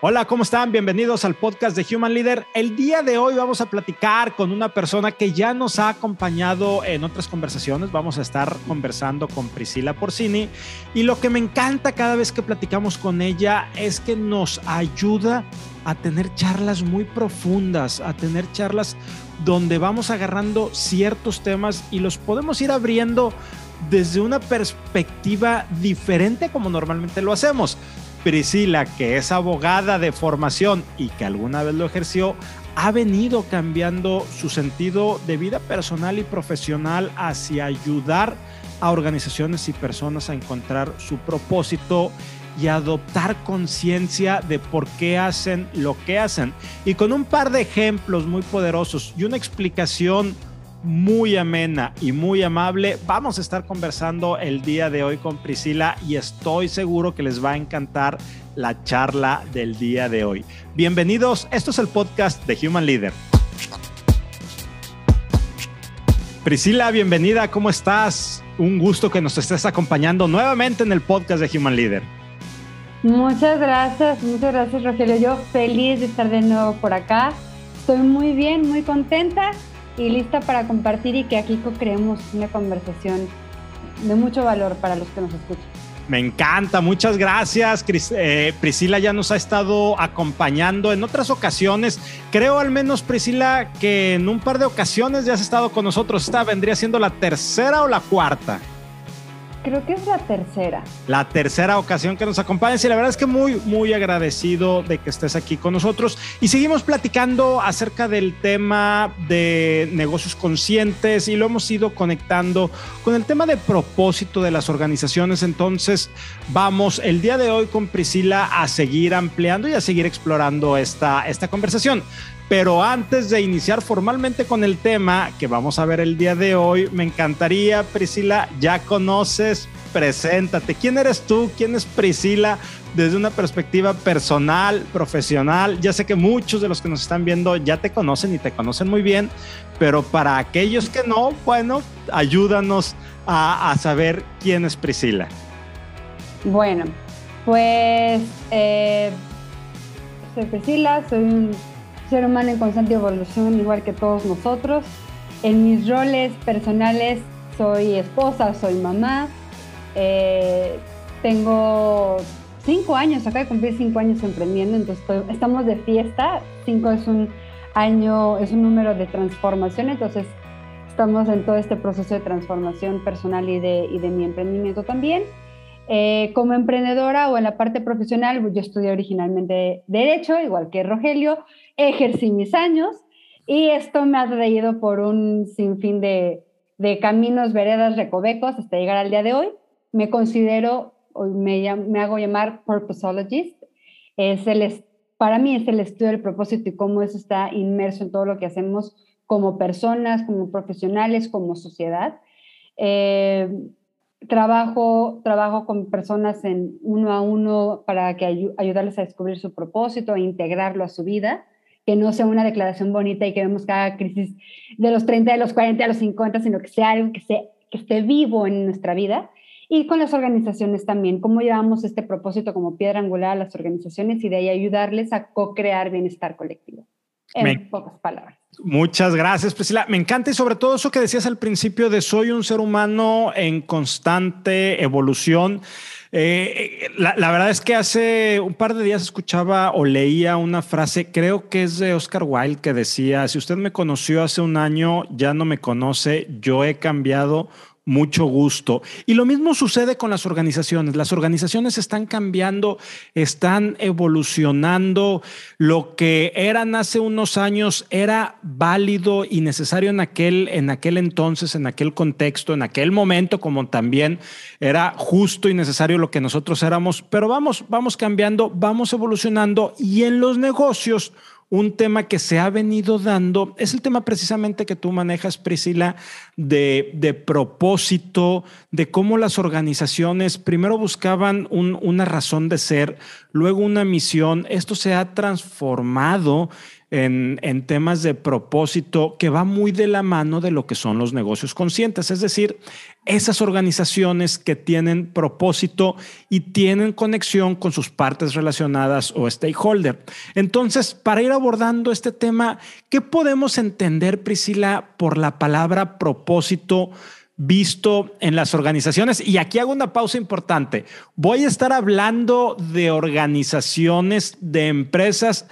Hola, ¿cómo están? Bienvenidos al podcast de Human Leader. El día de hoy vamos a platicar con una persona que ya nos ha acompañado en otras conversaciones. Vamos a estar conversando con Priscila Porcini y lo que me encanta cada vez que platicamos con ella es que nos ayuda a tener charlas muy profundas, a tener charlas donde vamos agarrando ciertos temas y los podemos ir abriendo desde una perspectiva diferente como normalmente lo hacemos. Priscila, que es abogada de formación y que alguna vez lo ejerció, ha venido cambiando su sentido de vida personal y profesional hacia ayudar a organizaciones y personas a encontrar su propósito y adoptar conciencia de por qué hacen lo que hacen. Y con un par de ejemplos muy poderosos y una explicación muy amena y muy amable. Vamos a estar conversando el día de hoy con Priscila y estoy seguro que les va a encantar la charla del día de hoy. Bienvenidos, esto es el podcast de Human Leader. Priscila, bienvenida, ¿cómo estás? Un gusto que nos estés acompañando nuevamente en el podcast de Human Leader. Muchas gracias, muchas gracias Rogelio. Yo feliz de estar de nuevo por acá. Estoy muy bien, muy contenta y lista para compartir y que aquí co-creemos una conversación de mucho valor para los que nos escuchan. Me encanta, muchas gracias. Eh, Priscila ya nos ha estado acompañando en otras ocasiones. Creo al menos, Priscila, que en un par de ocasiones ya has estado con nosotros. Esta vendría siendo la tercera o la cuarta. Creo que es la tercera. La tercera ocasión que nos acompañas y la verdad es que muy, muy agradecido de que estés aquí con nosotros. Y seguimos platicando acerca del tema de negocios conscientes y lo hemos ido conectando con el tema de propósito de las organizaciones. Entonces vamos el día de hoy con Priscila a seguir ampliando y a seguir explorando esta, esta conversación. Pero antes de iniciar formalmente con el tema que vamos a ver el día de hoy, me encantaría, Priscila, ya conoces, preséntate. ¿Quién eres tú? ¿Quién es Priscila? Desde una perspectiva personal, profesional. Ya sé que muchos de los que nos están viendo ya te conocen y te conocen muy bien, pero para aquellos que no, bueno, ayúdanos a, saber quién es Priscila. Bueno, pues eh, soy Priscila, soy ser humano en constante evolución, igual que todos nosotros. En mis roles personales soy esposa, soy mamá. Eh, tengo cinco años, acabo de cumplir cinco años emprendiendo, entonces estamos de fiesta. Cinco es un año, es un número de transformación, entonces estamos en todo este proceso de transformación personal y de, y de mi emprendimiento también. Eh, como emprendedora o en la parte profesional, yo estudié originalmente Derecho, igual que Rogelio, ejercí mis años y esto me ha traído por un sinfín de, de caminos, veredas, recovecos hasta llegar al día de hoy. Me considero, me, me hago llamar purposeologist. Es el, para mí es el estudio del propósito y cómo eso está inmerso en todo lo que hacemos como personas, como profesionales, como sociedad. Eh, trabajo, trabajo con personas en uno a uno para que ayudarles a descubrir su propósito e integrarlo a su vida que no sea una declaración bonita y que vemos cada crisis de los 30, de los 40, de los 50, sino que sea algo que, que esté vivo en nuestra vida. Y con las organizaciones también, cómo llevamos este propósito como piedra angular a las organizaciones y de ahí ayudarles a co-crear bienestar colectivo. En pocas palabras. Muchas gracias, Priscila. Me encanta y sobre todo eso que decías al principio de soy un ser humano en constante evolución. Eh, la, verdad es que hace un par de días escuchaba o leía una frase, creo que es de Oscar Wilde, que decía, si usted me conoció hace un año, ya no me conoce, yo he cambiado mucho gusto. Y lo mismo sucede con las organizaciones. Las organizaciones están cambiando, están evolucionando. Lo que eran hace unos años era válido y necesario en aquel, en aquel entonces, en aquel contexto, en aquel momento, como también era justo y necesario lo que nosotros éramos. Pero vamos, vamos cambiando, vamos evolucionando y en los negocios un tema que se ha venido dando es el tema precisamente que tú manejas, Priscila, de, propósito, de cómo las organizaciones primero buscaban una razón de ser, luego una misión. Esto se ha transformado en, temas de propósito que va muy de la mano de lo que son los negocios conscientes, es decir, esas organizaciones que tienen propósito y tienen conexión con sus partes relacionadas o stakeholder. Entonces, para ir abordando este tema, ¿qué podemos entender, Priscila, por la palabra propósito? visto en las organizaciones. Y aquí hago una pausa importante. Voy a estar hablando de organizaciones, de empresas,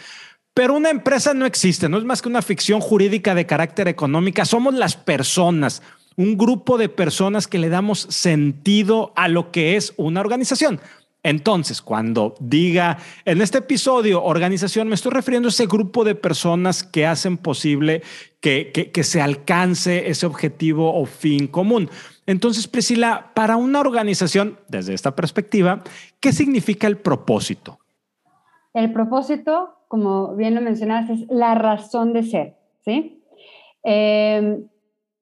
pero una empresa no existe, no es más que una ficción jurídica de carácter económica. Somos las personas, un grupo de personas que le damos sentido a lo que es una organización. Entonces, cuando diga en este episodio organización, me estoy refiriendo a ese grupo de personas que hacen posible que, que, se alcance ese objetivo o fin común. Entonces, Priscila, para una organización, desde esta perspectiva, ¿qué significa el propósito? El propósito como bien lo mencionaste, es la razón de ser, ¿sí? Eh,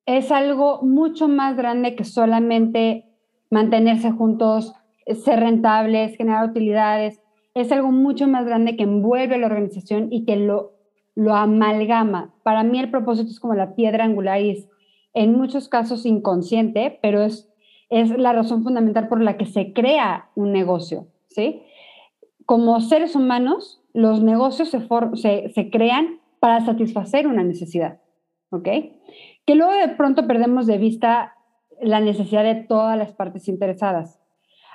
es algo mucho más grande que solamente mantenerse juntos, ser rentables, generar utilidades. Es algo mucho más grande que envuelve la organización y que lo, lo amalgama. Para mí el propósito es como la piedra angular y es en muchos casos inconsciente, pero es, es la razón fundamental por la que se crea un negocio, ¿sí? Como seres humanos, los negocios se, se, crean para satisfacer una necesidad, ¿ok? Que luego de pronto perdemos de vista la necesidad de todas las partes interesadas.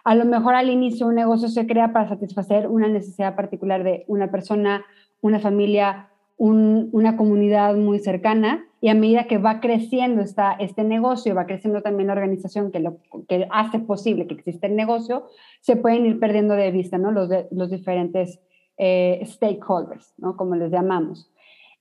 A lo mejor al inicio un negocio se crea para satisfacer una necesidad particular de una persona, una familia, una comunidad muy cercana y a medida que va creciendo esta, este negocio, va creciendo también la organización que, lo, que hace posible que exista el negocio, se pueden ir perdiendo de vista ¿no? los, los diferentes eh, stakeholders, ¿no? Como les llamamos.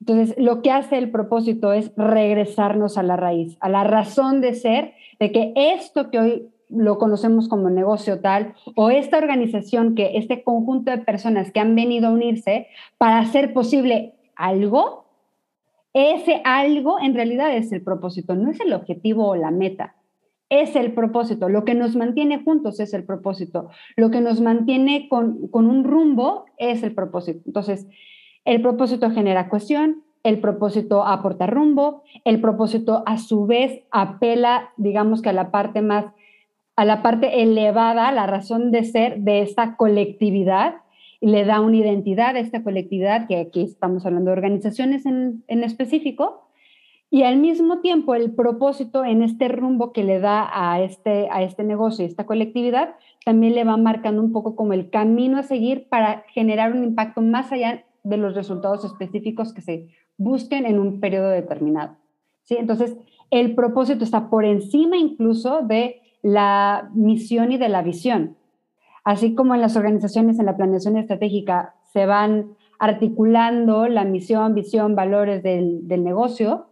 Entonces, lo que hace el propósito es regresarnos a la raíz, a la razón de ser de que esto que hoy lo conocemos como negocio tal, o esta organización, que este conjunto de personas que han venido a unirse para hacer posible algo, ese algo en realidad es el propósito, no es el objetivo o la meta es el propósito. Lo que nos mantiene juntos es el propósito. Lo que nos mantiene con, un rumbo es el propósito. Entonces, el propósito genera cuestión, el propósito aporta rumbo, el propósito a su vez apela, digamos que a la parte más, a la parte elevada, la razón de ser de esta colectividad le da una identidad a esta colectividad, que aquí estamos hablando de organizaciones en, en específico, y al mismo tiempo el propósito en este rumbo que le da a este, a este negocio y esta colectividad también le va marcando un poco como el camino a seguir para generar un impacto más allá de los resultados específicos que se busquen en un periodo determinado. ¿sí? Entonces, el propósito está por encima incluso de la misión y de la visión. Así como en las organizaciones, en la planeación estratégica, se van articulando la misión, visión, valores del, del negocio,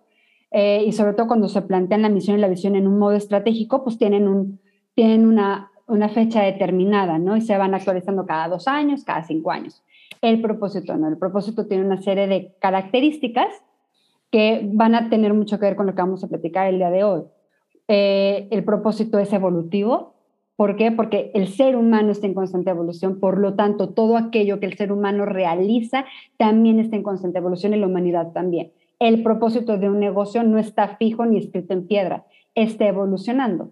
eh, y sobre todo cuando se plantean la misión y la visión en un modo estratégico, pues tienen, un, tienen una, una fecha determinada, ¿no? Y se van actualizando cada dos años, cada cinco años. El propósito no, el propósito tiene una serie de características que van a tener mucho que ver con lo que vamos a platicar el día de hoy. Eh, el propósito es evolutivo. ¿Por qué? Porque el ser humano está en constante evolución, por lo tanto, todo aquello que el ser humano realiza también está en constante evolución y la humanidad también el propósito de un negocio no está fijo ni escrito en piedra, está evolucionando.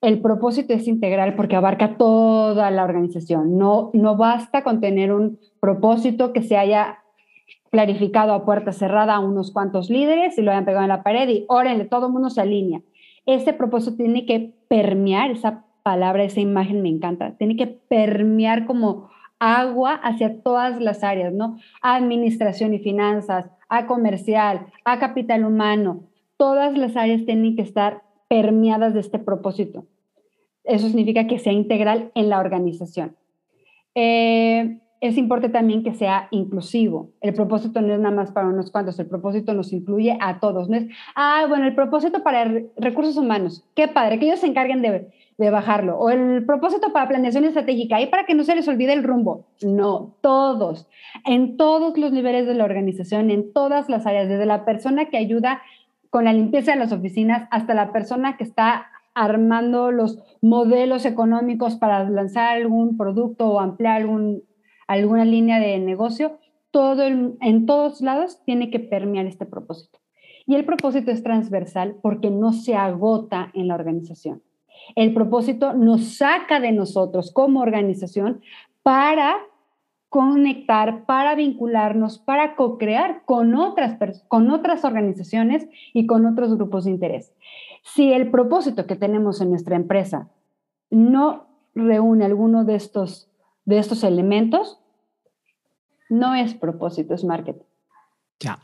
El propósito es integral porque abarca toda la organización. No, no basta con tener un propósito que se haya clarificado a puerta cerrada a unos cuantos líderes y lo hayan pegado en la pared y órenle, todo el mundo se alinea. Ese propósito tiene que permear, esa palabra, esa imagen me encanta, tiene que permear como agua hacia todas las áreas, ¿no? Administración y finanzas, a comercial, a capital humano, todas las áreas tienen que estar permeadas de este propósito. Eso significa que sea integral en la organización. Eh, es importante también que sea inclusivo. El propósito no es nada más para unos cuantos, el propósito nos incluye a todos. No es, ah, bueno, el propósito para recursos humanos, qué padre, que ellos se encarguen de, de bajarlo. O el propósito para planeación estratégica, ahí para que no se les olvide el rumbo. No, todos, en todos los niveles de la organización, en todas las áreas, desde la persona que ayuda con la limpieza de las oficinas hasta la persona que está armando los modelos económicos para lanzar algún producto o ampliar alguna línea de negocio, todo en todos lados tiene que permear este propósito. Y el propósito es transversal porque no se agota en la organización. El propósito nos saca de nosotros como organización para conectar, para vincularnos, para co-crear con otras, con otras organizaciones y con otros grupos de interés. Si el propósito que tenemos en nuestra empresa no reúne alguno de estos, de estos elementos, no es propósito, es marketing. Ya.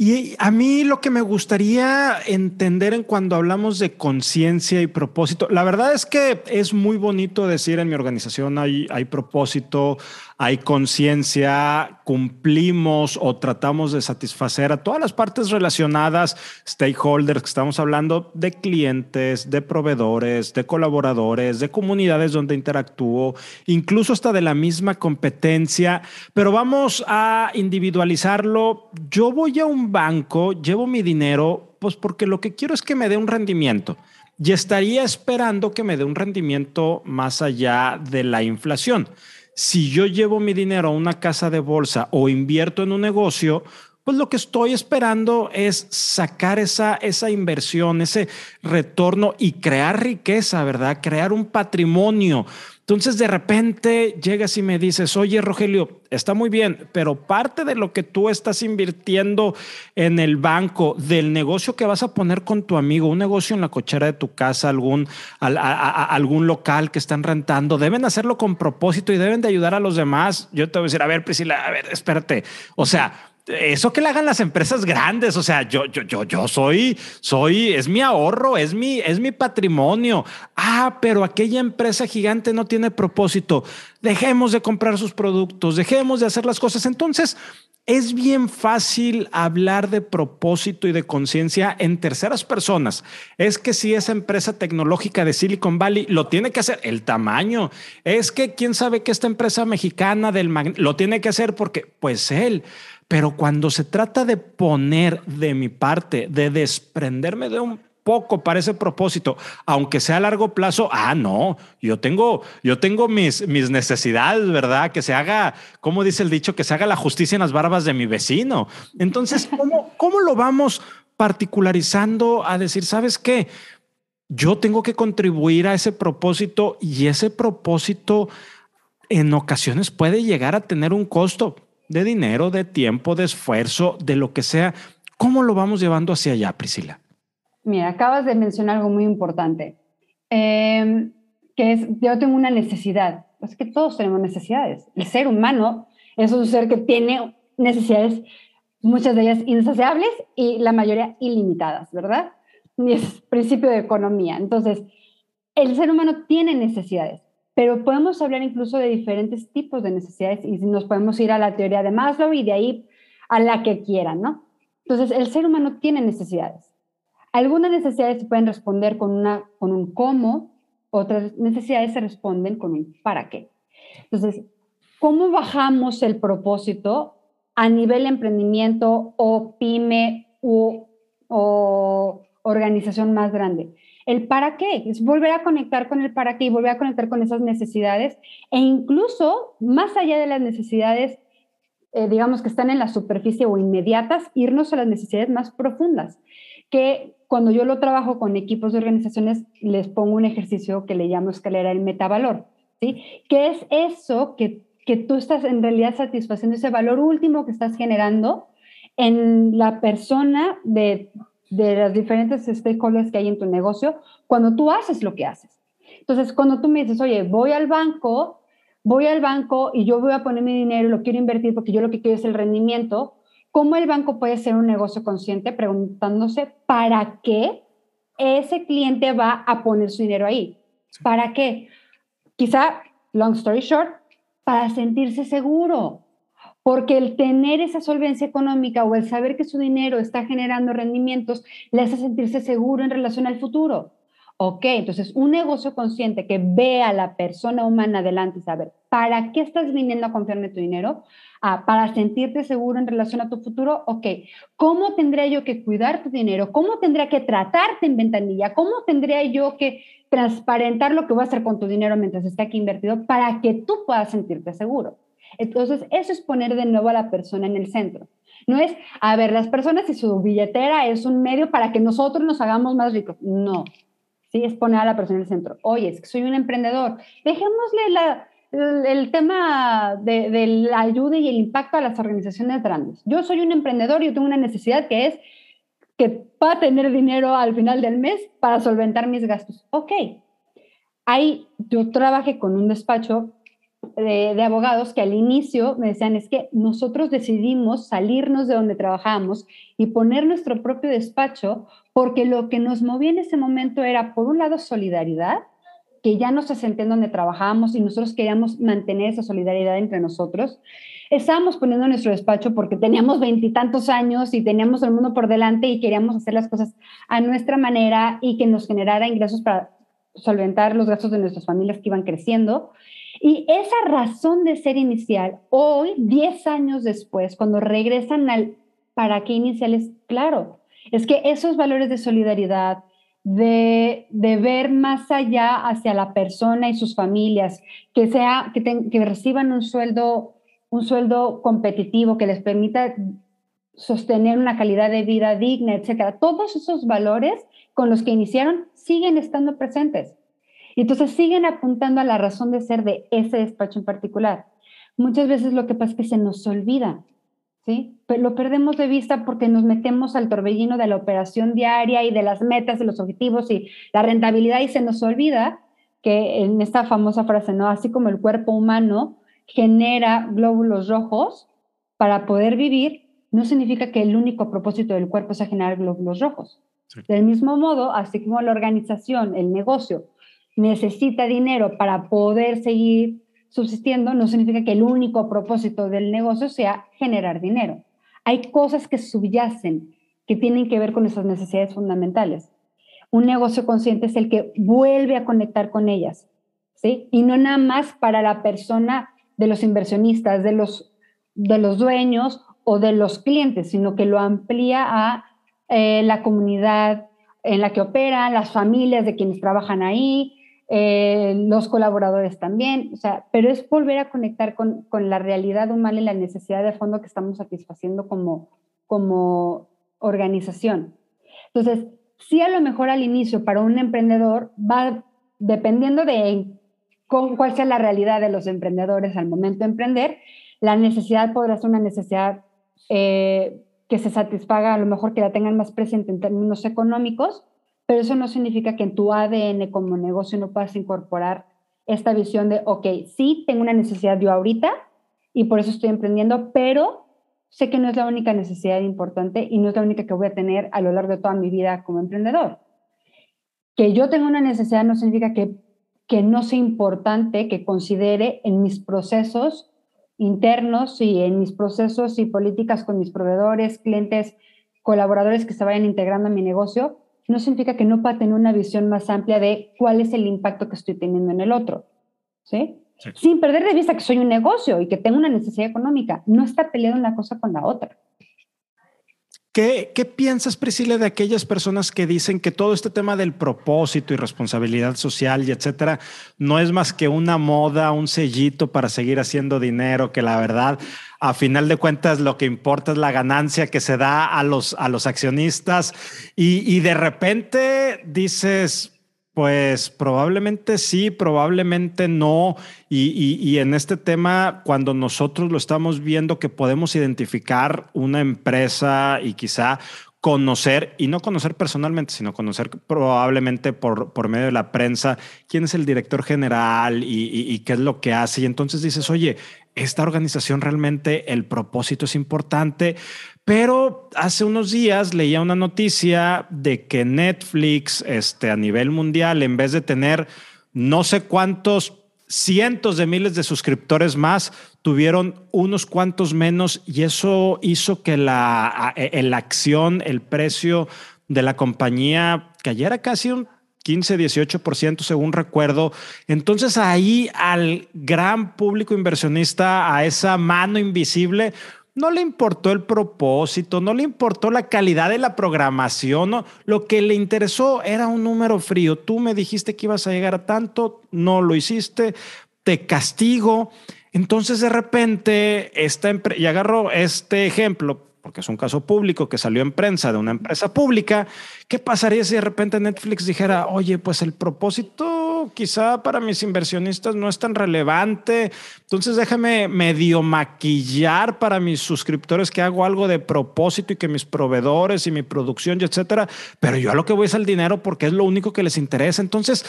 Y a mí lo que me gustaría entender en cuando hablamos de conciencia y propósito, la verdad es que es muy bonito decir en mi organización hay, hay propósito, hay conciencia, cumplimos o tratamos de satisfacer a todas las partes relacionadas, stakeholders que estamos hablando de clientes, de proveedores, de colaboradores, de comunidades donde interactúo, incluso hasta de la misma competencia, pero vamos a individualizarlo. Yo voy a un banco, llevo mi dinero, pues porque lo que quiero es que me dé un rendimiento y estaría esperando que me dé un rendimiento más allá de la inflación si yo llevo mi dinero a una casa de bolsa o invierto en un negocio, pues lo que estoy esperando es sacar esa, esa inversión, ese retorno y crear riqueza, ¿verdad? Crear un patrimonio. Entonces de repente llegas y me dices, oye Rogelio, está muy bien, pero parte de lo que tú estás invirtiendo en el banco, del negocio que vas a poner con tu amigo, un negocio en la cochera de tu casa, algún, algún local que están rentando, deben hacerlo con propósito y deben de ayudar a los demás. Yo te voy a decir, a ver Priscila, a ver, espérate. O sea, eso que le hagan las empresas grandes, o sea, yo, yo, yo, yo soy, soy, es mi ahorro, es mi, es mi patrimonio. Ah, pero aquella empresa gigante no tiene propósito. Dejemos de comprar sus productos, dejemos de hacer las cosas. Entonces, es bien fácil hablar de propósito y de conciencia en terceras personas. Es que si esa empresa tecnológica de Silicon Valley lo tiene que hacer, el tamaño. Es que quién sabe que esta empresa mexicana del lo tiene que hacer porque, pues él. Pero cuando se trata de poner de mi parte, de desprenderme de un poco para ese propósito, aunque sea a largo plazo, ah, no, yo tengo, yo tengo mis, mis necesidades, ¿verdad? Que se haga, como dice el dicho, que se haga la justicia en las barbas de mi vecino. Entonces, ¿cómo, cómo lo vamos particularizando a decir, sabes qué? Yo tengo que contribuir a ese propósito y ese propósito en ocasiones puede llegar a tener un costo de dinero, de tiempo, de esfuerzo, de lo que sea. ¿Cómo lo vamos llevando hacia allá, Priscila? Mira, acabas de mencionar algo muy importante, em, que es, yo tengo una necesidad. Es que todos tenemos necesidades. El ser humano es un ser que tiene necesidades, muchas de ellas insaciables y la mayoría ilimitadas, ¿verdad? Y es principio de economía. Entonces, el ser humano tiene necesidades pero podemos hablar incluso de diferentes tipos de necesidades y nos podemos ir a la teoría de Maslow y de ahí a la que quieran, ¿no? Entonces, el ser humano tiene necesidades. Algunas necesidades se pueden responder con, una, con un cómo, otras necesidades se responden con un para qué. Entonces, ¿cómo bajamos el propósito a nivel emprendimiento o pyme o, o organización más grande? El para qué, es volver a conectar con el para qué y volver a conectar con esas necesidades e incluso más allá de las necesidades, eh, digamos que están en la superficie o inmediatas, irnos a las necesidades más profundas, que cuando yo lo trabajo con equipos de organizaciones, les pongo un ejercicio que le llamo escalera el metavalor, ¿sí? ¿Qué es eso que, que tú estás en realidad satisfaciendo, ese valor último que estás generando en la persona de de las diferentes stakeholders que hay en tu negocio cuando tú haces lo que haces. Entonces, cuando tú me dices, oye, voy al banco, voy al banco y yo voy a poner mi dinero y lo quiero invertir porque yo lo que quiero es el rendimiento, ¿cómo el banco puede ser un negocio consciente preguntándose para qué ese cliente va a poner su dinero ahí? ¿Para qué? Quizá, long story short, para sentirse seguro, porque el tener esa solvencia económica o el saber que su dinero está generando rendimientos le hace sentirse seguro en relación al futuro. Ok, entonces un negocio consciente que ve a la persona humana adelante y saber, ¿para qué estás viniendo a confiarme tu dinero? Ah, para sentirte seguro en relación a tu futuro, ok, ¿cómo tendría yo que cuidar tu dinero? ¿Cómo tendría que tratarte en ventanilla? ¿Cómo tendría yo que transparentar lo que voy a hacer con tu dinero mientras esté aquí invertido para que tú puedas sentirte seguro? Entonces, eso es poner de nuevo a la persona en el centro. No es, a ver, las personas y su billetera es un medio para que nosotros nos hagamos más ricos. No, ¿sí? Es poner a la persona en el centro. Oye, es que soy un emprendedor. Dejémosle el, tema de, la ayuda y el impacto a las organizaciones grandes. Yo soy un emprendedor y yo tengo una necesidad que es que pueda tener dinero al final del mes para solventar mis gastos. Ok. Ahí yo trabajé con un despacho de, abogados que al inicio me decían, es que nosotros decidimos salirnos de donde trabajamos y poner nuestro propio despacho porque lo que nos movía en ese momento era, por un lado, solidaridad, que ya no se sentía en donde trabajábamos y nosotros queríamos mantener esa solidaridad entre nosotros. Estábamos poniendo nuestro despacho porque teníamos veintitantos años y teníamos el mundo por delante y queríamos hacer las cosas a nuestra manera y que nos generara ingresos para solventar los gastos de nuestras familias que iban creciendo. Y esa razón de ser inicial, hoy, 10 años después, cuando regresan al para qué inicial, es claro, es que esos valores de solidaridad, de, ver más allá hacia la persona y sus familias, que, sea, que, que reciban un sueldo, un sueldo competitivo que les permita sostener una calidad de vida digna, etcétera. Todos esos valores con los que iniciaron siguen estando presentes. Y entonces siguen apuntando a la razón de ser de ese despacho en particular. Muchas veces lo que pasa es que se nos olvida, ¿sí? Pero lo perdemos de vista porque nos metemos al torbellino de la operación diaria y de las metas, de los objetivos y la rentabilidad y se nos olvida que en esta famosa frase, ¿no? Así como el cuerpo humano genera glóbulos rojos para poder vivir, no significa que el único propósito del cuerpo sea generar glóbulos rojos. Del mismo modo, así como la organización, el negocio, necesita dinero para poder seguir subsistiendo, no significa que el único propósito del negocio sea generar dinero. Hay cosas que subyacen, que tienen que ver con esas necesidades fundamentales. Un negocio consciente es el que vuelve a conectar con ellas, ¿sí? Y no nada más para la persona de los inversionistas, de los, de los dueños o de los clientes, sino que lo amplía a eh, la comunidad en la que operan, las familias de quienes trabajan ahí, eh, los colaboradores también, o sea, pero es volver a conectar con, con, la realidad humana y la necesidad de fondo que estamos satisfaciendo como, como organización. Entonces, sí a lo mejor al inicio para un emprendedor va dependiendo de con, cuál sea la realidad de los emprendedores al momento de emprender, la necesidad podrá ser una necesidad eh, que se satisfaga, a lo mejor que la tengan más presente en términos económicos, pero eso no significa que en tu ADN como negocio no puedas incorporar esta visión de, ok, sí, tengo una necesidad yo ahorita y por eso estoy emprendiendo, pero sé que no es la única necesidad importante y no es la única que voy a tener a lo largo de toda mi vida como emprendedor. Que yo tenga una necesidad no significa que, que no sea importante que considere en mis procesos internos y en mis procesos y políticas con mis proveedores, clientes, colaboradores que se vayan integrando a mi negocio, no significa que no pueda tener una visión más amplia de cuál es el impacto que estoy teniendo en el otro. ¿sí? Sin perder de vista que soy un negocio y que tengo una necesidad económica. No está peleando una cosa con la otra. ¿Qué, ¿Qué, piensas, Priscila, de aquellas personas que dicen que todo este tema del propósito y responsabilidad social y etcétera no es más que una moda, un sellito para seguir haciendo dinero, que la verdad a final de cuentas lo que importa es la ganancia que se da a los, a los accionistas y, de repente dices, pues probablemente sí, probablemente no. Y, y, en este tema, cuando nosotros lo estamos viendo que podemos identificar una empresa y quizá conocer, y no conocer personalmente, sino conocer probablemente por, por medio de la prensa, quién es el director general y, y, qué es lo que hace. Y entonces dices, oye, esta organización realmente el propósito es importante, pero hace unos días leía una noticia de que Netflix este, a nivel mundial, en vez de tener no sé cuántos cientos de miles de suscriptores más, tuvieron unos cuantos menos y eso hizo que la, e, la acción, el precio de la compañía cayera casi un 15, 18% según recuerdo. Entonces ahí al gran público inversionista, a esa mano invisible, no le importó el propósito, no le importó la calidad de la programación, lo que le interesó era un número frío. Tú me dijiste que ibas a llegar a tanto, no lo hiciste, te castigo. Entonces de repente, esta y agarro este ejemplo, porque es un caso público que salió en prensa de una empresa pública, ¿qué pasaría si de repente Netflix dijera, oye, pues el propósito quizá para mis inversionistas no es tan relevante, entonces déjame medio maquillar para mis suscriptores que hago algo de propósito y que mis proveedores y mi producción y etcétera, pero yo a lo que voy es al dinero porque es lo único que les interesa. Entonces,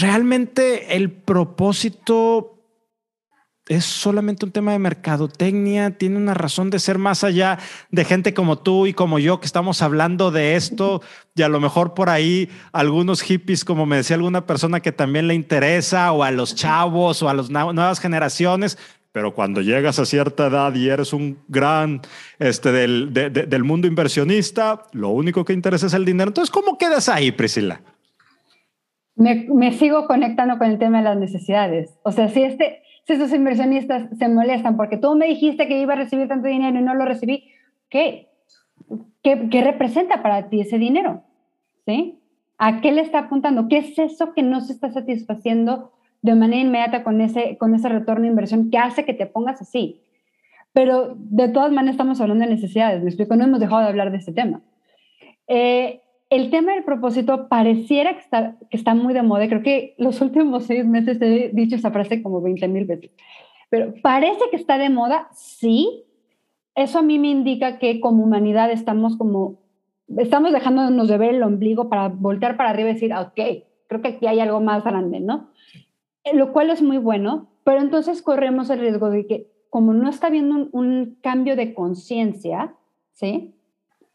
realmente el propósito es solamente un tema de mercadotecnia, tiene una razón de ser más allá de gente como tú y como yo que estamos hablando de esto y a lo mejor por ahí algunos hippies, como me decía alguna persona que también le interesa, o a los chavos o a las nuevas generaciones. Pero cuando llegas a cierta edad y eres un gran este, del, del mundo inversionista, lo único que interesa es el dinero. Entonces, ¿cómo quedas ahí, Priscila? Me, sigo conectando con el tema de las necesidades. O sea, si este, si esos inversionistas se molestan porque tú me dijiste que iba a recibir tanto dinero y no lo recibí, ¿qué, qué, representa para ti ese dinero? ¿Sí? ¿A qué le está apuntando? ¿Qué es eso que no se está satisfaciendo de manera inmediata con ese, con ese retorno de inversión que hace que te pongas así? Pero de todas maneras estamos hablando de necesidades, me explico, no hemos dejado de hablar de este tema. Eh, el tema del propósito pareciera que está, que está muy de moda. Creo que los últimos seis meses he dicho esa frase como 20 mil veces. Pero parece que está de moda, sí. Eso a mí me indica que como humanidad estamos como, estamos dejándonos de ver el ombligo para voltear para arriba y decir, ok, creo que aquí hay algo más grande, ¿no? Lo cual es muy bueno, pero entonces corremos el riesgo de que como no está habiendo un cambio de conciencia, ¿sí?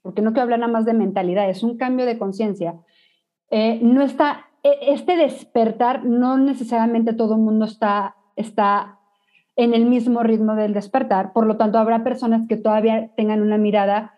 Porque no quiero hablar nada más de mentalidad, es un cambio de conciencia. Eh, no está, e, este despertar, no necesariamente todo el mundo está, está en el mismo ritmo del despertar, por lo tanto habrá personas que todavía tengan una mirada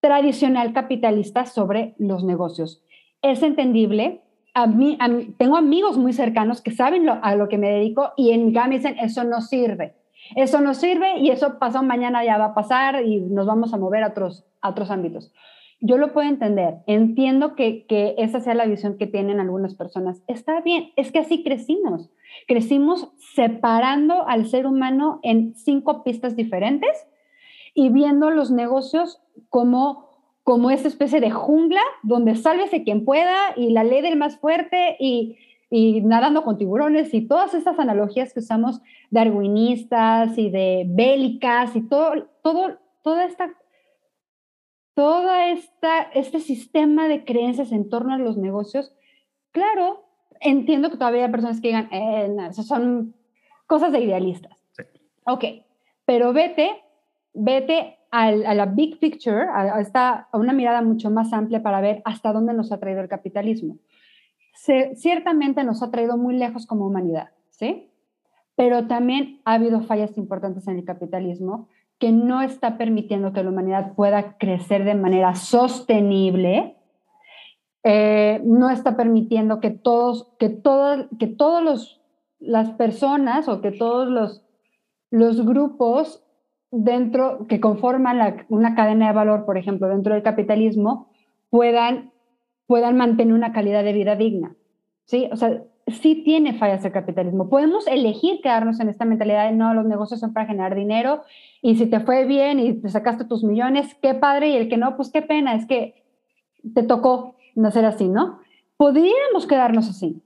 tradicional capitalista sobre los negocios. Es entendible. A mí, tengo amigos muy cercanos que saben a lo que me dedico y en me dicen, eso no sirve. Eso no sirve y eso pasó mañana ya va a pasar y nos vamos a mover a otros, a otros ámbitos. Yo lo puedo entender, entiendo que, que esa sea la visión que tienen algunas personas. Está bien, es que así crecimos. Crecimos separando al ser humano en cinco pistas diferentes y viendo los negocios como como esa especie de jungla donde sálvese quien pueda y la ley del más fuerte y, y nadando con tiburones y todas esas analogías que usamos darwinistas y de bélicas y todo, todo, toda esta toda esta, este sistema de creencias en torno a los negocios, claro, entiendo que todavía hay personas que digan, eh, son cosas de idealistas. Ok, pero vete, vete a, la big picture, a, a, una mirada mucho más amplia para ver hasta dónde nos ha traído el capitalismo. Ciertamente nos ha traído muy lejos como humanidad, ¿sí? Pero también ha habido fallas importantes en el capitalismo que no está permitiendo que la humanidad pueda crecer de manera sostenible, eh, no está permitiendo que todos, que todos, que todos los, las personas o que todos los, los grupos dentro que conforman una cadena de valor, por ejemplo, dentro del capitalismo, puedan, puedan mantener una calidad de vida digna. ¿sí? O sea, sí tiene fallas el capitalismo. Podemos elegir quedarnos en esta mentalidad de no, los negocios son para generar dinero y si te fue bien y te sacaste tus millones, qué padre, y el que no, pues qué pena, es que te tocó nacer así, ¿no? Podríamos quedarnos así,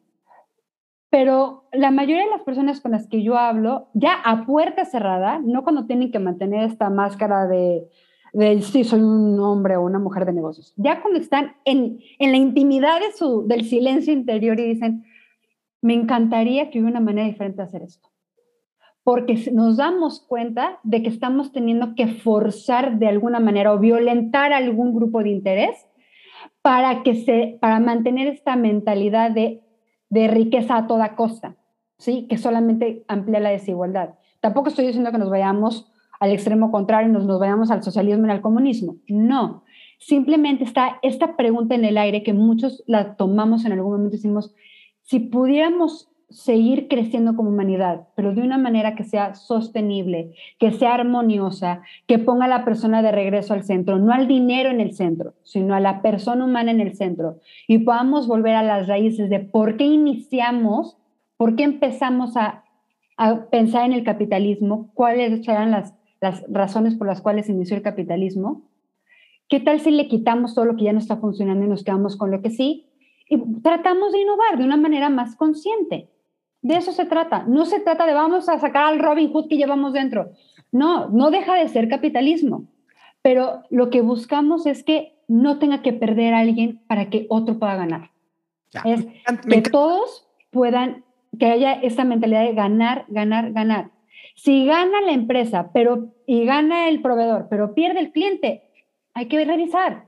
pero la mayoría de las personas con las que yo hablo, ya a puerta cerrada, no cuando tienen que mantener esta máscara de, de sí, soy un hombre o una mujer de negocios, ya cuando están en, en la intimidad del silencio interior y dicen, me encantaría que hubiera una manera diferente de hacer esto. Porque nos damos cuenta de que estamos teniendo que forzar de alguna manera o violentar algún grupo de interés para, que se, para mantener esta mentalidad de, de riqueza a toda costa, ¿sí? que solamente amplía la desigualdad. Tampoco estoy diciendo que nos vayamos al extremo contrario, nos, nos vayamos al socialismo y al comunismo. No, simplemente está esta pregunta en el aire que muchos la tomamos en algún momento y decimos, si pudiéramos seguir creciendo como humanidad, pero de una manera que sea sostenible, que sea armoniosa, que ponga a la persona de regreso al centro, no al dinero en el centro, sino a la persona humana en el centro, y podamos volver a las raíces de por qué iniciamos, por qué empezamos a, pensar en el capitalismo, cuáles eran las, las razones por las cuales inició el capitalismo. ¿Qué tal si le quitamos todo lo que ya no está funcionando y nos quedamos con lo que sí? Y tratamos de innovar de una manera más consciente. De eso se trata. No se trata de vamos a sacar al Robin Hood que llevamos dentro. No, no deja de ser capitalismo. Pero lo que buscamos es que no tenga que perder a alguien para que otro pueda ganar. Es que todos puedan, que haya esta mentalidad de ganar, ganar, ganar. Si gana la empresa pero, y gana el proveedor, pero pierde el cliente, hay que revisar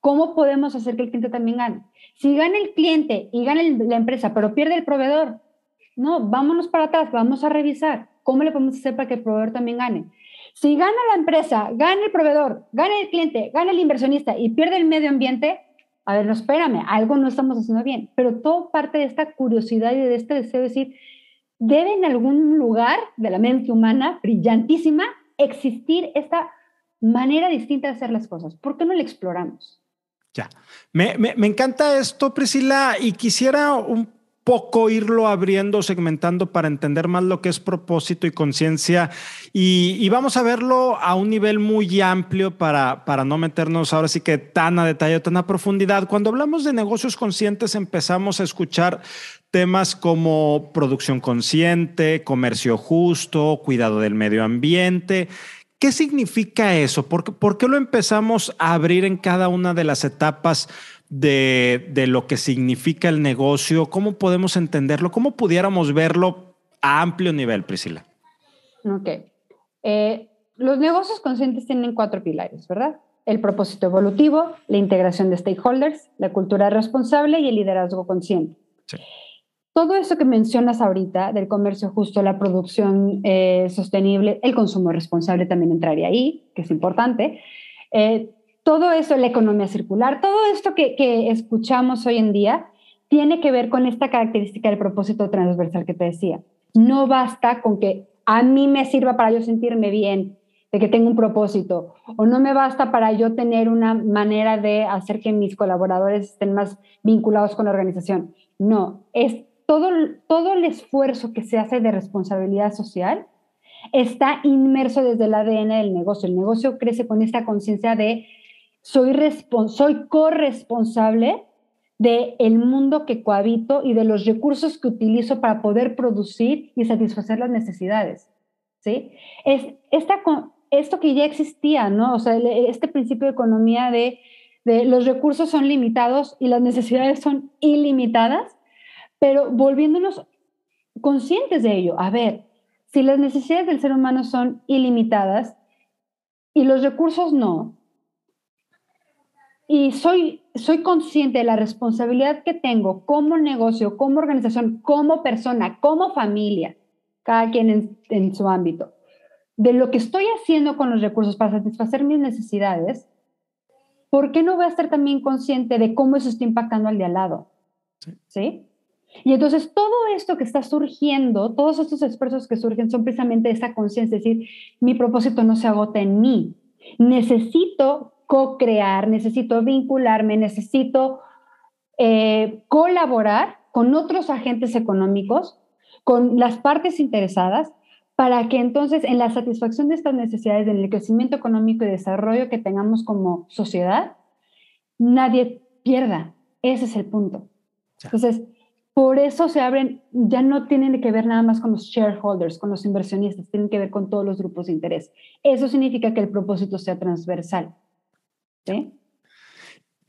cómo podemos hacer que el cliente también gane. Si gana el cliente y gana la empresa, pero pierde el proveedor, no, vámonos para atrás, vamos a revisar cómo le podemos hacer para que el proveedor también gane. Si gana la empresa, gana el proveedor, gana el cliente, gana el inversionista y pierde el medio ambiente, a ver, no espérame, algo no estamos haciendo bien. Pero todo parte de esta curiosidad y de este deseo de decir, debe en algún lugar de la mente humana brillantísima existir esta manera distinta de hacer las cosas. ¿Por qué no la exploramos? Ya, me, me, encanta esto, Priscila, y quisiera un poco irlo abriendo, segmentando para entender más lo que es propósito y conciencia. Y, vamos a verlo a un nivel muy amplio para, para no meternos ahora sí que tan a detalle, tan a profundidad. Cuando hablamos de negocios conscientes empezamos a escuchar temas como producción consciente, comercio justo, cuidado del medio ambiente. ¿Qué significa eso? ¿Por, ¿Por, qué lo empezamos a abrir en cada una de las etapas de, lo que significa el negocio? ¿Cómo podemos entenderlo? ¿Cómo pudiéramos verlo a amplio nivel, Priscila? Ok. Eh, los negocios conscientes tienen cuatro pilares, ¿verdad? El propósito evolutivo, la integración de stakeholders, la cultura responsable y el liderazgo consciente. Todo eso que mencionas ahorita del comercio justo, la producción eh, sostenible, el consumo responsable también entraría ahí, que es importante. Eh, todo eso, la economía circular, todo esto que, escuchamos hoy en día tiene que ver con esta característica del propósito transversal que te decía. No basta con que a mí me sirva para yo sentirme bien, de que tengo un propósito, o no me basta para yo tener una manera de hacer que mis colaboradores estén más vinculados con la organización. No, es todo, todo el esfuerzo que se hace de responsabilidad social está inmerso desde el ADN del negocio. El negocio crece con esta conciencia de soy, soy corresponsable del el mundo que cohabito y de los recursos que utilizo para poder producir y satisfacer las necesidades. ¿sí? Es esta, esto que ya existía, ¿no? O sea, este principio de economía de, de los recursos son limitados y las necesidades son ilimitadas, pero volviéndonos conscientes de ello. A ver, si las necesidades del ser humano son ilimitadas y los recursos no, y soy, soy consciente de la responsabilidad que tengo como negocio, como organización, como persona, como familia, cada quien en, en su ámbito, de lo que estoy haciendo con los recursos para satisfacer mis necesidades, ¿por qué no voy a estar también consciente de cómo eso está impactando al de al lado? ¿Sí? Y entonces todo esto que está surgiendo, todos estos esfuerzos que surgen son precisamente esa conciencia, es decir, mi propósito no se agota en mí. Necesito co-crear, necesito vincularme, necesito eh, colaborar con otros agentes económicos, con las partes interesadas, para que entonces en la satisfacción de estas necesidades, en el crecimiento económico y desarrollo que tengamos como sociedad, nadie pierda. Ese es el punto. Entonces, por eso se abren, ya no tienen que ver nada más con los shareholders, con los inversionistas, tienen que ver con todos los grupos de interés. Eso significa que el propósito sea transversal.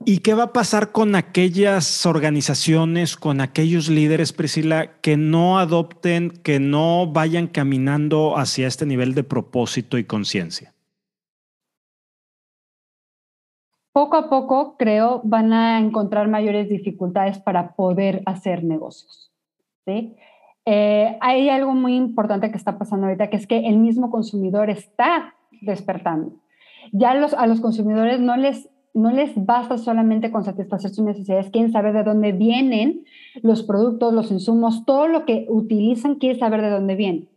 ¿Y qué va a pasar con aquellas organizaciones, con aquellos líderes, Priscila, que no adopten, que no vayan caminando hacia este nivel de propósito y conciencia? Poco a poco, creo, van a encontrar mayores dificultades para poder hacer negocios. Eh, hay algo muy importante que está pasando ahorita, que es que el mismo consumidor está despertando ya los, a los consumidores no les no les basta solamente con satisfacer sus necesidades, quieren saber de dónde vienen los productos, los insumos, todo lo que utilizan, quieren saber de dónde viene.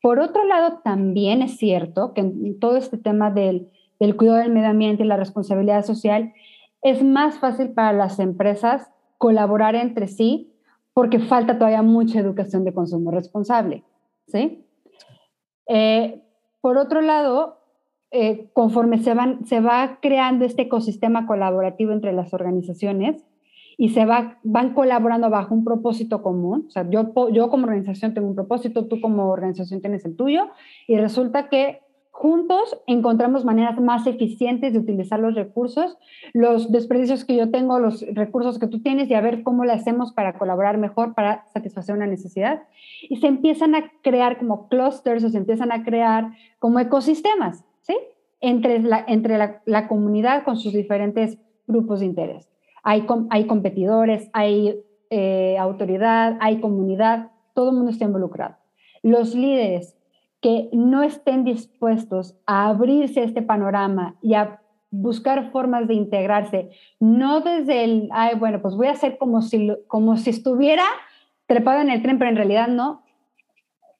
Por otro lado, también es cierto que en todo este tema del, del cuidado del medio ambiente y la responsabilidad social, es más fácil para las empresas colaborar entre sí porque falta todavía mucha educación de consumo responsable. ¿sí? Eh, por otro lado, eh, conforme se, van, se va creando este ecosistema colaborativo entre las organizaciones y se va, van colaborando bajo un propósito común, o sea, yo, yo como organización tengo un propósito, tú como organización tienes el tuyo, y resulta que juntos encontramos maneras más eficientes de utilizar los recursos, los desperdicios que yo tengo, los recursos que tú tienes y a ver cómo lo hacemos para colaborar mejor, para satisfacer una necesidad. Y se empiezan a crear como clusters o se empiezan a crear como ecosistemas, ¿sí? Entre la, entre la, comunidad con sus diferentes grupos de interés. Hay, hay competidores, hay eh, autoridad, hay comunidad, todo el mundo está involucrado. Los líderes que no estén dispuestos a abrirse este panorama y a buscar formas de integrarse, no desde el, ay, bueno, pues voy a hacer como si, como si estuviera trepado en el tren, pero en realidad no.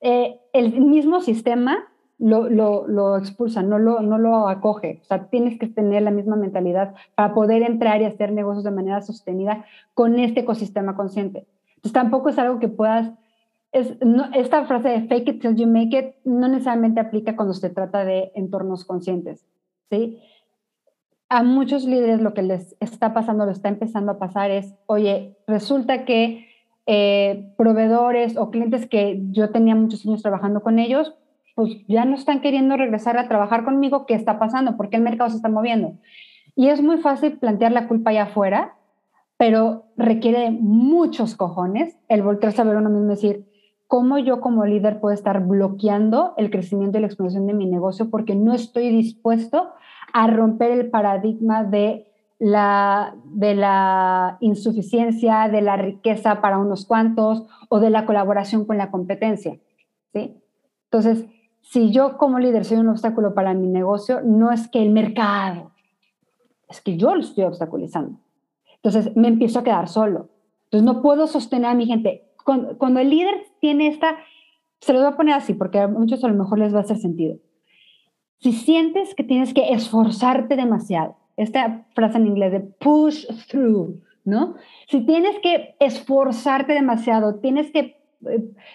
Eh, el mismo sistema lo, lo, expulsa, no lo, no lo acoge. O sea, tienes que tener la misma mentalidad para poder entrar y hacer negocios de manera sostenida con este ecosistema consciente. Entonces, tampoco es algo que puedas esta frase de fake it till you make it no necesariamente aplica cuando se trata de entornos conscientes, ¿sí? A muchos líderes lo que les está pasando, lo está empezando a pasar es, oye, resulta que eh, proveedores o clientes que yo tenía muchos años trabajando con ellos, pues ya no están queriendo regresar a trabajar conmigo, ¿qué está pasando? ¿Por qué el mercado se está moviendo? Y es muy fácil plantear la culpa allá afuera, pero requiere muchos cojones el voltearse a ver uno mismo y decir, cómo yo como líder puedo estar bloqueando el crecimiento y la expansión de mi negocio porque no estoy dispuesto a romper el paradigma de la, de la insuficiencia, de la riqueza para unos cuantos o de la colaboración con la competencia. ¿sí? Entonces, si yo como líder soy un obstáculo para mi negocio, no es que el mercado, es que yo lo estoy obstaculizando. Entonces, me empiezo a quedar solo. Entonces, no puedo sostener a mi gente cuando, el líder tiene esta, se lo voy a poner así porque a muchos a lo mejor les va a hacer sentido. Si sientes que tienes que esforzarte demasiado, esta frase en inglés de push through, ¿no? Si tienes que esforzarte demasiado, tienes que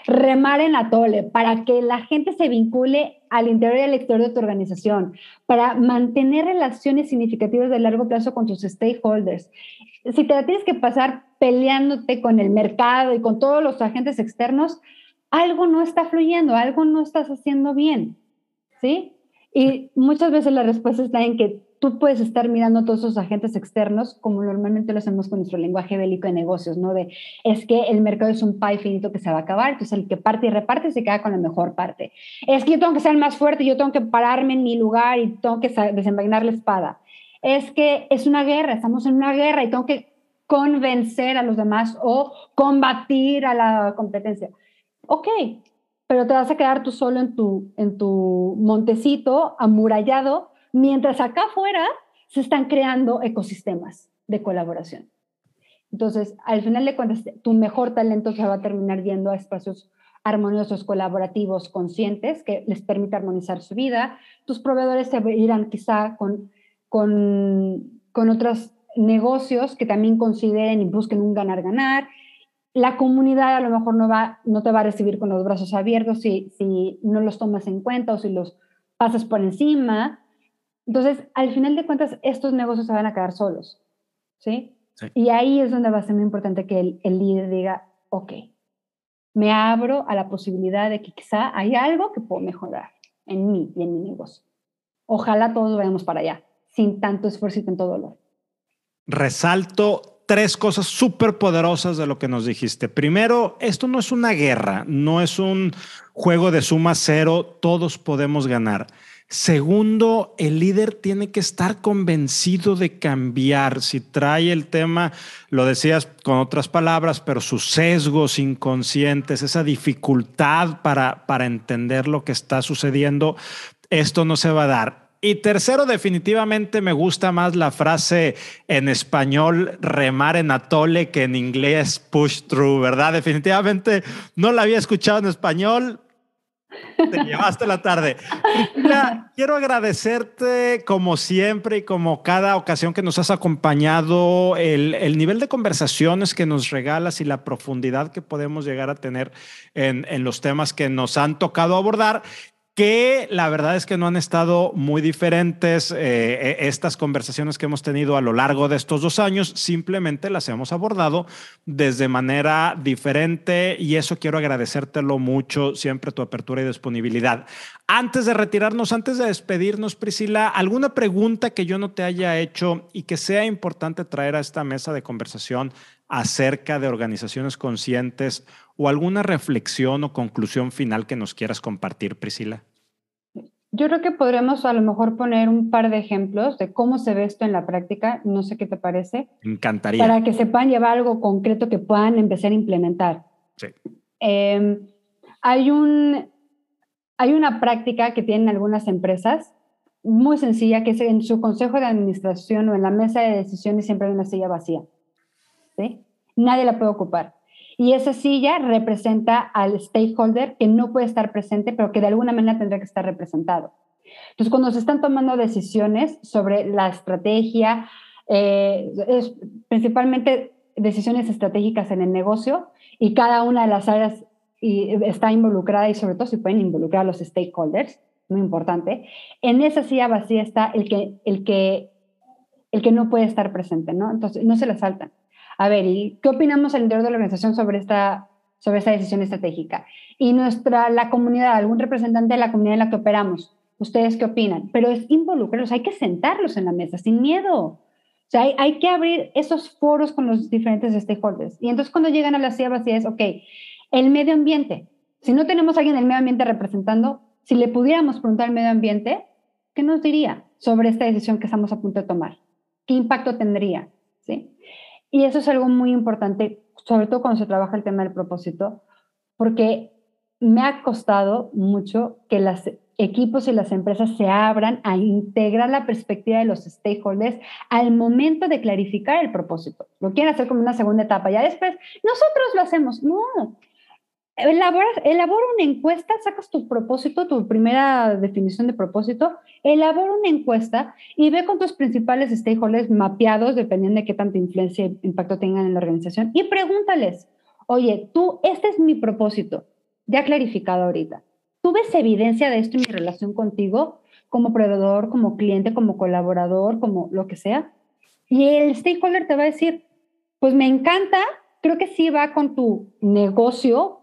remar en la tole para que la gente se vincule al interior y al de tu organización, para mantener relaciones significativas de largo plazo con tus stakeholders. Si te la tienes que pasar peleándote con el mercado y con todos los agentes externos, algo no está fluyendo, algo no estás haciendo bien, ¿sí? Y muchas veces la respuesta está en que tú puedes estar mirando a todos esos agentes externos como normalmente lo hacemos con nuestro lenguaje bélico de negocios, ¿no? De es que el mercado es un pie finito que se va a acabar, entonces el que parte y reparte se queda con la mejor parte. Es que yo tengo que ser más fuerte, yo tengo que pararme en mi lugar y tengo que desenvainar la espada. Es que es una guerra, estamos en una guerra y tengo que convencer a los demás o combatir a la competencia. Ok, pero te vas a quedar tú solo en tu, en tu montecito amurallado, mientras acá afuera se están creando ecosistemas de colaboración. Entonces, al final de cuentas, tu mejor talento se va a terminar yendo a espacios armoniosos, colaborativos, conscientes, que les permita armonizar su vida. Tus proveedores se irán quizá con, con, con otras negocios que también consideren y busquen un ganar-ganar. La comunidad a lo mejor no, va, no te va a recibir con los brazos abiertos si, si no los tomas en cuenta o si los pasas por encima. Entonces, al final de cuentas, estos negocios se van a quedar solos. ¿sí? Y ahí es donde va a ser muy importante que el, el líder diga, ok, me abro a la posibilidad de que quizá hay algo que puedo mejorar en mí y en mi negocio. Ojalá todos vayamos para allá, sin tanto esfuerzo y tanto dolor resalto tres cosas súper poderosas de lo que nos dijiste. Primero, esto no es una guerra, no es un juego de suma cero, todos podemos ganar. Segundo, el líder tiene que estar convencido de cambiar. Si trae el tema, lo decías con otras palabras, pero sus sesgos inconscientes, esa dificultad para, para entender lo que está sucediendo, esto no se va a dar Y tercero, definitivamente me gusta más la frase en español remar en atole que en inglés push through, ¿verdad? Definitivamente no la había escuchado en español. Te llevaste la tarde. quiero agradecerte como siempre y como cada ocasión que nos has acompañado, el, el, nivel de conversaciones que nos regalas y la profundidad que podemos llegar a tener en, en los temas que nos han tocado abordar que la verdad es que no han estado muy diferentes eh, eh, estas conversaciones que hemos tenido a lo largo de estos dos años, simplemente las hemos abordado desde manera diferente y eso quiero agradecértelo mucho, siempre tu apertura y disponibilidad. Antes de retirarnos, antes de despedirnos, Priscila, ¿alguna pregunta que yo no te haya hecho y que sea importante traer a esta mesa de conversación acerca de organizaciones conscientes o alguna reflexión o conclusión final que nos quieras compartir, Priscila? Yo creo que podremos a lo mejor poner un par de ejemplos de cómo se ve esto en la práctica, no sé qué te parece. Me encantaría. Para que sepan llevar algo concreto que puedan empezar a implementar. Sí. Em, hay, un, hay una práctica que tienen algunas empresas muy sencilla, que es en su consejo de administración o en la mesa de decisiones siempre hay una silla vacía. ¿sí? Nadie la puede ocupar. Y esa silla representa al stakeholder que no puede estar presente, pero que de alguna manera tendrá que estar representado. Entonces, cuando se están tomando decisiones sobre la estrategia, eh, principalmente decisiones estratégicas en el negocio, y cada una de las áreas está involucrada y sobre todo si pueden involucrar a los stakeholders, muy importante, en esa silla vacía está el que, el que, el que no puede estar presente, ¿no? Entonces, no se la saltan. A ver, ¿y qué opinamos al interior de la organización sobre esta, sobre esta decisión estratégica? Y nuestra, la comunidad, algún representante de la comunidad en la que operamos, ¿ustedes qué opinan? Pero es involucrarlos, hay que sentarlos en la mesa sin miedo. O sea, hay, que abrir esos foros con los diferentes stakeholders. Y entonces cuando llegan a la silla vacía es, ok, el medio ambiente. Si no tenemos a alguien del medio ambiente representando, si le pudiéramos preguntar al medio ambiente, ¿qué nos diría sobre esta decisión que estamos a punto de tomar? ¿Qué impacto tendría? Y eso es algo muy importante, sobre todo cuando se trabaja el tema del propósito, porque me ha costado mucho que los equipos y las empresas se abran a integrar la perspectiva de los stakeholders al momento de clarificar el propósito. Lo quieren hacer como una segunda etapa. Ya después, nosotros lo hacemos. No, elabora, elabora una encuesta, sacas tu propósito, tu primera definición de propósito, elabora una encuesta y ve con tus principales stakeholders mapeados, dependiendo de qué tanta influencia e impacto tengan en la organización, y pregúntales, oye, tú, este es mi propósito, ya clarificado ahorita. ¿Tú ves evidencia de esto en mi relación contigo, como proveedor, como cliente, como colaborador, como lo que sea? Y el stakeholder te va a decir, pues me encanta, creo que sí va con tu negocio,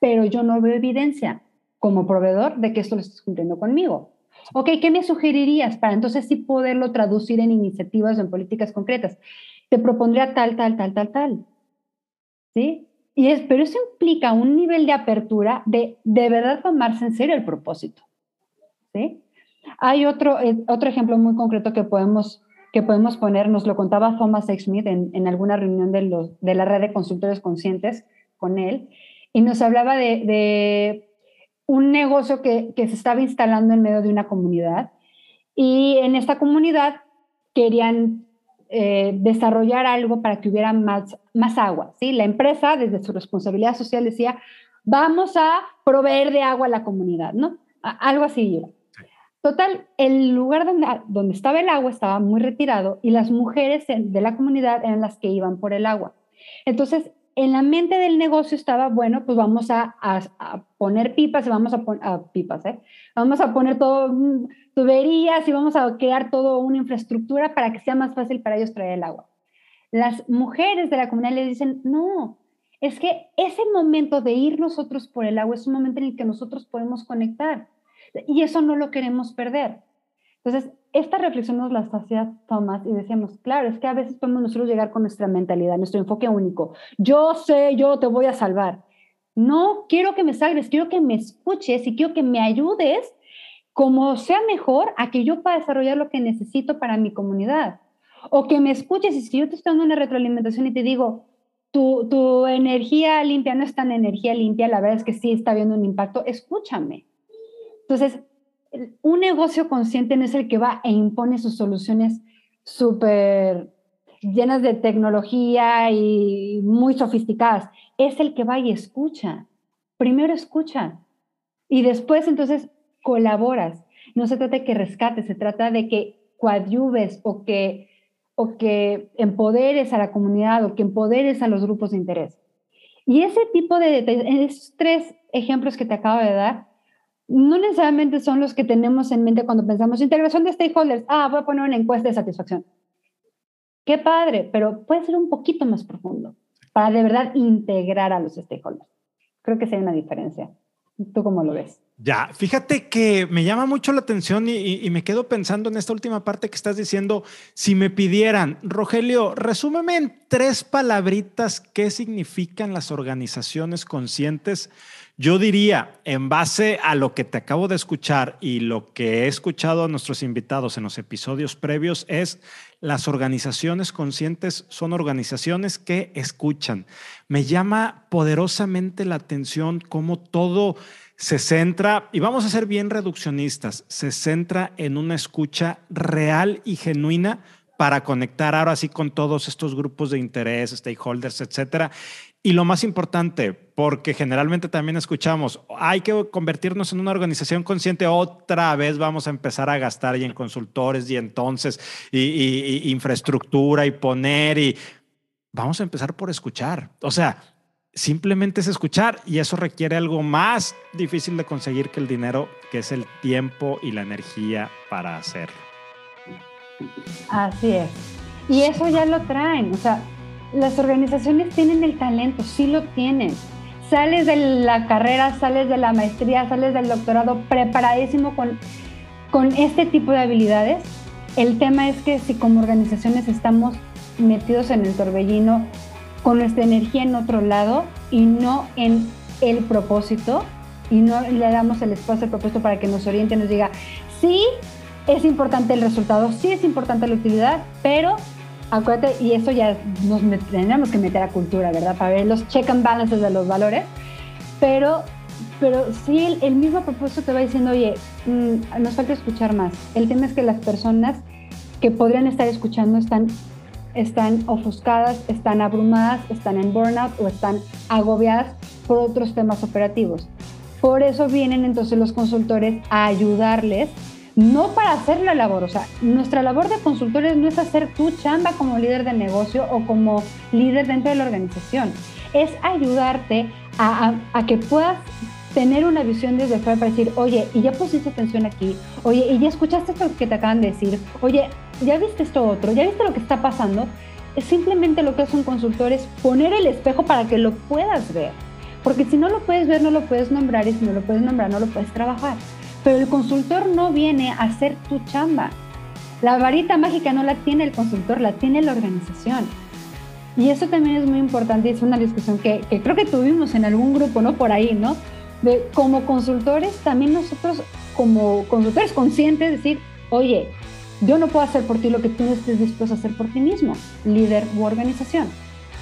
pero yo no veo evidencia como proveedor de que esto lo estés cumpliendo conmigo. Ok, ¿qué me sugerirías para entonces sí poderlo traducir en iniciativas o en políticas concretas? Te propondría tal, tal, tal, tal, tal. ¿Sí? Y es, pero eso implica un nivel de apertura de de verdad tomarse en serio el propósito. ¿Sí? Hay otro, eh, otro ejemplo muy concreto que podemos, que podemos poner, nos lo contaba Thomas Smith en, en alguna reunión de, los, de la red de consultores conscientes con él, y nos hablaba de, un negocio que, se estaba instalando en medio de una comunidad y en esta comunidad querían eh, desarrollar algo para que hubiera más, agua. ¿sí? La empresa, desde su responsabilidad social, decía, vamos a proveer de agua a la comunidad, ¿no? algo así. Total, el lugar donde, donde estaba el agua estaba muy retirado y las mujeres de la comunidad eran las que iban por el agua. Entonces, en la mente del negocio estaba, bueno, pues vamos a, poner pipas vamos a poner, pipas, ¿eh? Vamos a poner todo, mm, tuberías y vamos a crear toda una infraestructura para que sea más fácil para ellos traer el agua. Las mujeres de la comunidad le dicen, no, es que ese momento de ir nosotros por el agua es un momento en el que nosotros podemos conectar y eso no lo queremos perder. Entonces, esta reflexión nos la hacía Thomas y decíamos, claro, es que a veces podemos nosotros llegar con nuestra mentalidad, nuestro enfoque único. Yo sé, yo te voy a salvar. No quiero que me salves, quiero que me escuches y quiero que me ayudes como sea mejor a que yo pueda desarrollar lo que necesito para mi comunidad. O que me escuches y si yo te estoy dando una retroalimentación y te digo, tu, tu energía limpia no es tan energía limpia, la verdad es que sí está habiendo un impacto, escúchame. Entonces, un negocio consciente no es el que va e impone sus soluciones súper llenas de tecnología y muy sofisticadas. Es el que va y escucha. Primero escucha y después entonces colaboras. No se trata de que rescates, se trata de que coadyuves o que, o que empoderes a la comunidad o que empoderes a los grupos de interés. Y ese tipo de detalles, esos tres ejemplos que te acabo de dar, no necesariamente son los que tenemos en mente cuando pensamos integración de stakeholders. Ah, voy a poner una encuesta de satisfacción. Qué padre, pero puede ser un poquito más profundo para de verdad integrar a los stakeholders. Creo que sería una diferencia. ¿Tú cómo lo ves? Ya, fíjate que me llama mucho la atención y, me quedo pensando en esta última parte que estás diciendo. Si me pidieran, Rogelio, resúmeme en tres palabritas qué significan las organizaciones conscientes. Yo diría, en base a lo que te acabo de escuchar y lo que he escuchado a nuestros invitados en los episodios previos, es las organizaciones conscientes son organizaciones que escuchan. Me llama poderosamente la atención cómo todo se centra, y vamos a ser bien reduccionistas, se centra en una escucha real y genuina para conectar ahora sí con todos estos grupos de interés, stakeholders, etcétera. Y lo más importante, porque generalmente también escuchamos, hay que convertirnos en una organización consciente, otra vez vamos a empezar a gastar y en consultores y entonces, y, infraestructura y poner y vamos a empezar por escuchar. O sea, simplemente es escuchar y eso requiere algo más difícil de conseguir que el dinero, que es el tiempo y la energía para hacerlo. Así es. Y eso ya lo traen. O sea, las organizaciones tienen el talento, sí lo tienen. Sales de la carrera, sales de la maestría, sales del doctorado preparadísimo con, con este tipo de habilidades. El tema es que si como organizaciones estamos metidos en el torbellino con nuestra energía en otro lado y no en el propósito y no le damos el espacio al propósito para que nos oriente, nos diga, sí, es importante el resultado, sí es importante la utilidad, pero acuérdate, y eso ya nos tendríamos que meter a cultura, ¿verdad? Para ver los check and balances de los valores, pero, pero sí el, mismo propósito te va diciendo, oye, mm, nos falta escuchar más. El tema es que las personas que podrían estar escuchando están están ofuscadas, están abrumadas, están en burnout o están agobiadas por otros temas operativos. Por eso vienen entonces los consultores a ayudarles, no para hacer la labor, o sea, nuestra labor de consultores no es hacer tu chamba como líder de negocio o como líder dentro de la organización, es ayudarte a, a que puedas tener una visión desde fuera para decir, oye, y ya pusiste atención aquí, oye, y ya escuchaste esto que te acaban de decir, oye, ya viste esto otro, ya viste lo que está pasando. Simplemente lo que hace un consultor es poner el espejo para que lo puedas ver. Porque si no lo puedes ver, no lo puedes nombrar y si no lo puedes nombrar, no lo puedes trabajar. Pero el consultor no viene a hacer tu chamba. La varita mágica no la tiene el consultor, la tiene la organización. Y eso también es muy importante es una discusión que, que creo que tuvimos en algún grupo, ¿no? Por ahí, ¿no? de como consultores, también nosotros como consultores conscientes decir, oye, yo no puedo hacer por ti lo que tú no estés dispuesto a hacer por ti mismo, líder u organización.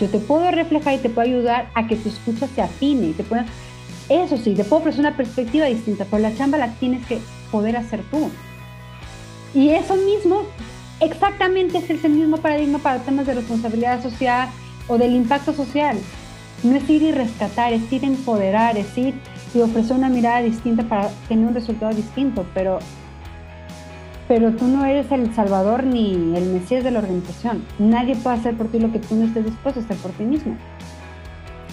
Yo te puedo reflejar y te puedo ayudar a que tu escucha se afine te. Eso sí, te puedo ofrecer una perspectiva distinta, pero la chamba la tienes que poder hacer tú. Y eso mismo, exactamente es el mismo paradigma para temas de responsabilidad social o del impacto social. No es ir y rescatar, es ir empoderar, es ir y ofrecer una mirada distinta para tener un resultado distinto, pero, pero tú no eres el salvador ni el mesías de la organización. Nadie puede hacer por ti lo que tú no estés dispuesto a hacer por ti mismo.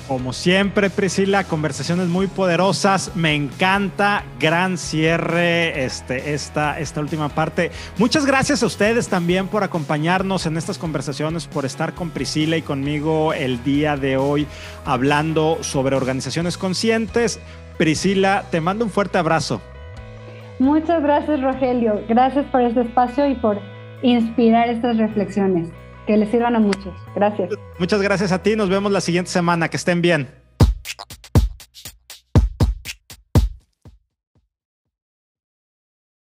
Como siempre, Priscila, conversaciones muy poderosas. Me encanta. Gran cierre este, esta, esta última parte. Muchas gracias a ustedes también por acompañarnos en estas conversaciones, por estar con Priscila y conmigo el día de hoy hablando sobre organizaciones conscientes. Priscila, te mando un fuerte abrazo. Muchas gracias, Rogelio. Gracias por este espacio y por inspirar estas reflexiones. Que les sirvan a muchos. Gracias. Muchas gracias a ti. Nos vemos la siguiente semana. Que estén bien.